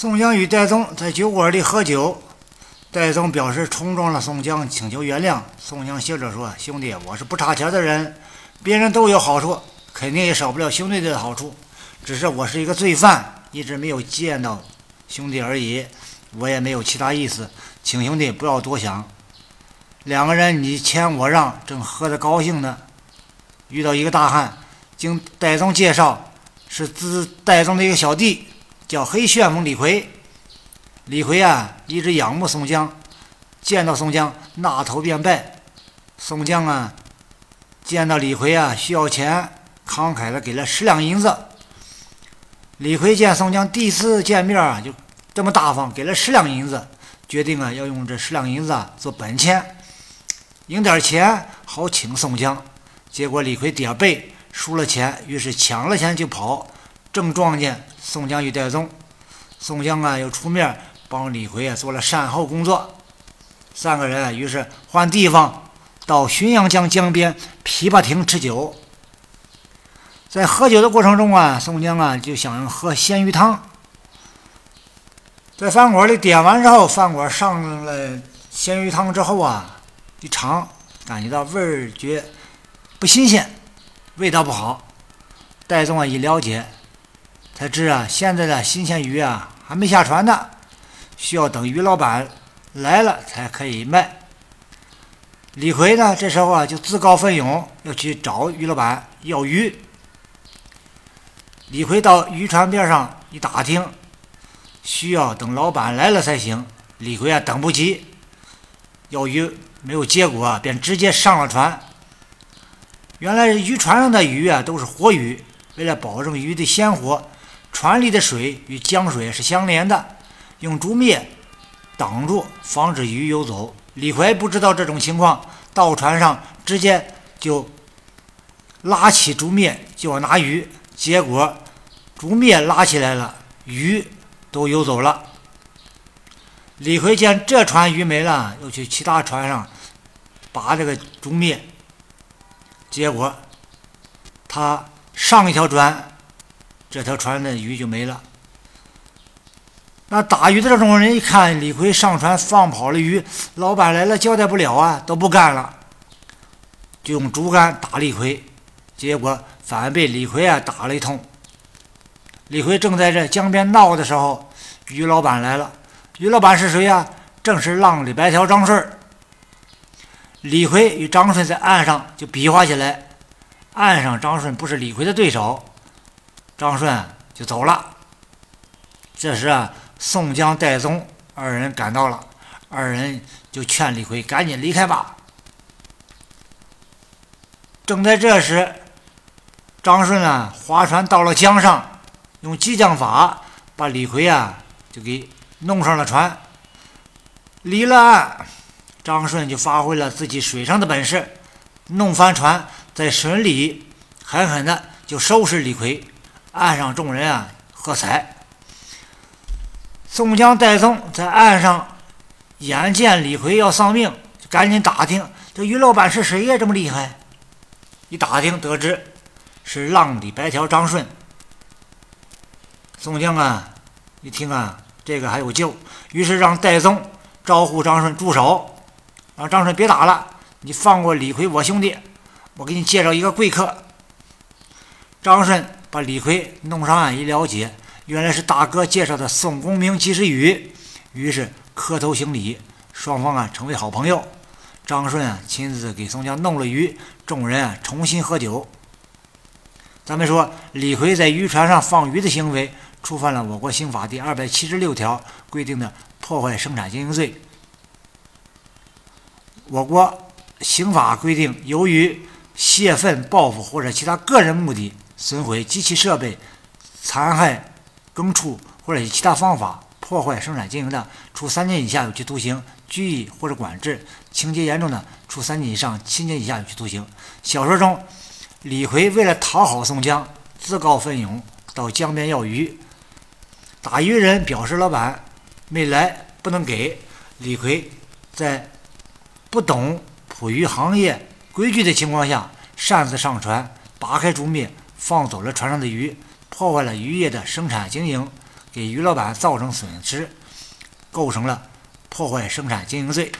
宋江与戴宗在酒馆里喝酒，戴宗表示冲撞了宋江，请求原谅。宋江笑着说：“兄弟，我是不差钱的人，别人都有好处，肯定也少不了兄弟的好处。只是我是一个罪犯，一直没有见到兄弟而已，我也没有其他意思，请兄弟不要多想。”两个人你谦我让，正喝得高兴呢，遇到一个大汉，经戴宗介绍，是自戴宗的一个小弟。叫黑旋风李逵，李逵啊，一直仰慕宋江，见到宋江，纳头便拜。宋江啊，见到李逵啊，需要钱，慷慨的给了十两银子。李逵见宋江第一次见面啊，就这么大方，给了十两银子，决定啊，要用这十两银子做本钱，赢点钱好请宋江。结果李逵点背输了钱，于是抢了钱就跑。正撞见宋江与戴宗，宋江啊又出面帮李逵啊做了善后工作。三个人啊于是换地方到浔阳江江边琵琶亭吃酒。在喝酒的过程中啊，宋江啊就想喝鲜鱼汤。在饭馆里点完之后，饭馆上了鲜鱼汤之后啊，一尝感觉到味觉不新鲜，味道不好。戴宗啊一了解。才知啊，现在的新鲜鱼啊还没下船呢，需要等鱼老板来了才可以卖。李逵呢，这时候啊就自告奋勇要去找鱼老板要鱼。李逵到渔船边上一打听，需要等老板来了才行。李逵啊等不及，要鱼没有结果，便直接上了船。原来渔船上的鱼啊都是活鱼，为了保证鱼的鲜活。船里的水与江水是相连的，用竹篾挡住，防止鱼游走。李逵不知道这种情况，到船上直接就拉起竹篾就要拿鱼，结果竹篾拉起来了，鱼都游走了。李逵见这船鱼没了，又去其他船上拔这个竹篾，结果他上一条船。这条船的鱼就没了。那打鱼的这种人一看李逵上船放跑了鱼，老板来了交代不了啊，都不干了，就用竹竿打李逵，结果反被李逵啊打了一通。李逵正在这江边闹的时候，于老板来了。于老板是谁呀？正是浪里白条张顺。李逵与张顺在岸上就比划起来，岸上张顺不是李逵的对手。张顺就走了。这时啊，宋江、戴宗二人赶到了，二人就劝李逵赶紧离开吧。正在这时，张顺啊划船到了江上，用激将法把李逵啊就给弄上了船。离了岸，张顺就发挥了自己水上的本事，弄翻船，在水里狠狠的就收拾李逵。岸上众人啊，喝彩。宋江、戴宗在岸上眼见李逵要丧命，赶紧打听这于老板是谁呀？这么厉害！一打听得知是浪里白条张顺。宋江啊，一听啊，这个还有救，于是让戴宗招呼张顺住手，让张顺别打了，你放过李逵我兄弟，我给你介绍一个贵客。张顺。把李逵弄上岸一了解，原来是大哥介绍的宋公明及时雨，于是磕头行礼，双方啊成为好朋友。张顺啊亲自给宋江弄了鱼，众人啊重新喝酒。咱们说李逵在渔船上放鱼的行为，触犯了我国刑法第二百七十六条规定的破坏生产经营罪。我国刑法规定，由于泄愤报复或者其他个人目的。损毁机器设备、残害耕畜或者以其他方法破坏生产经营的，处三年以下有期徒刑、拘役或者管制；情节严重的，处三年以上七年以下有期徒刑。小说中，李逵为了讨好宋江，自告奋勇到江边要鱼。打鱼人表示老板没来，不能给。李逵在不懂捕鱼行业规矩的情况下，擅自上船，拔开竹篾。放走了船上的鱼，破坏了渔业的生产经营，给鱼老板造成损失，构成了破坏生产经营罪。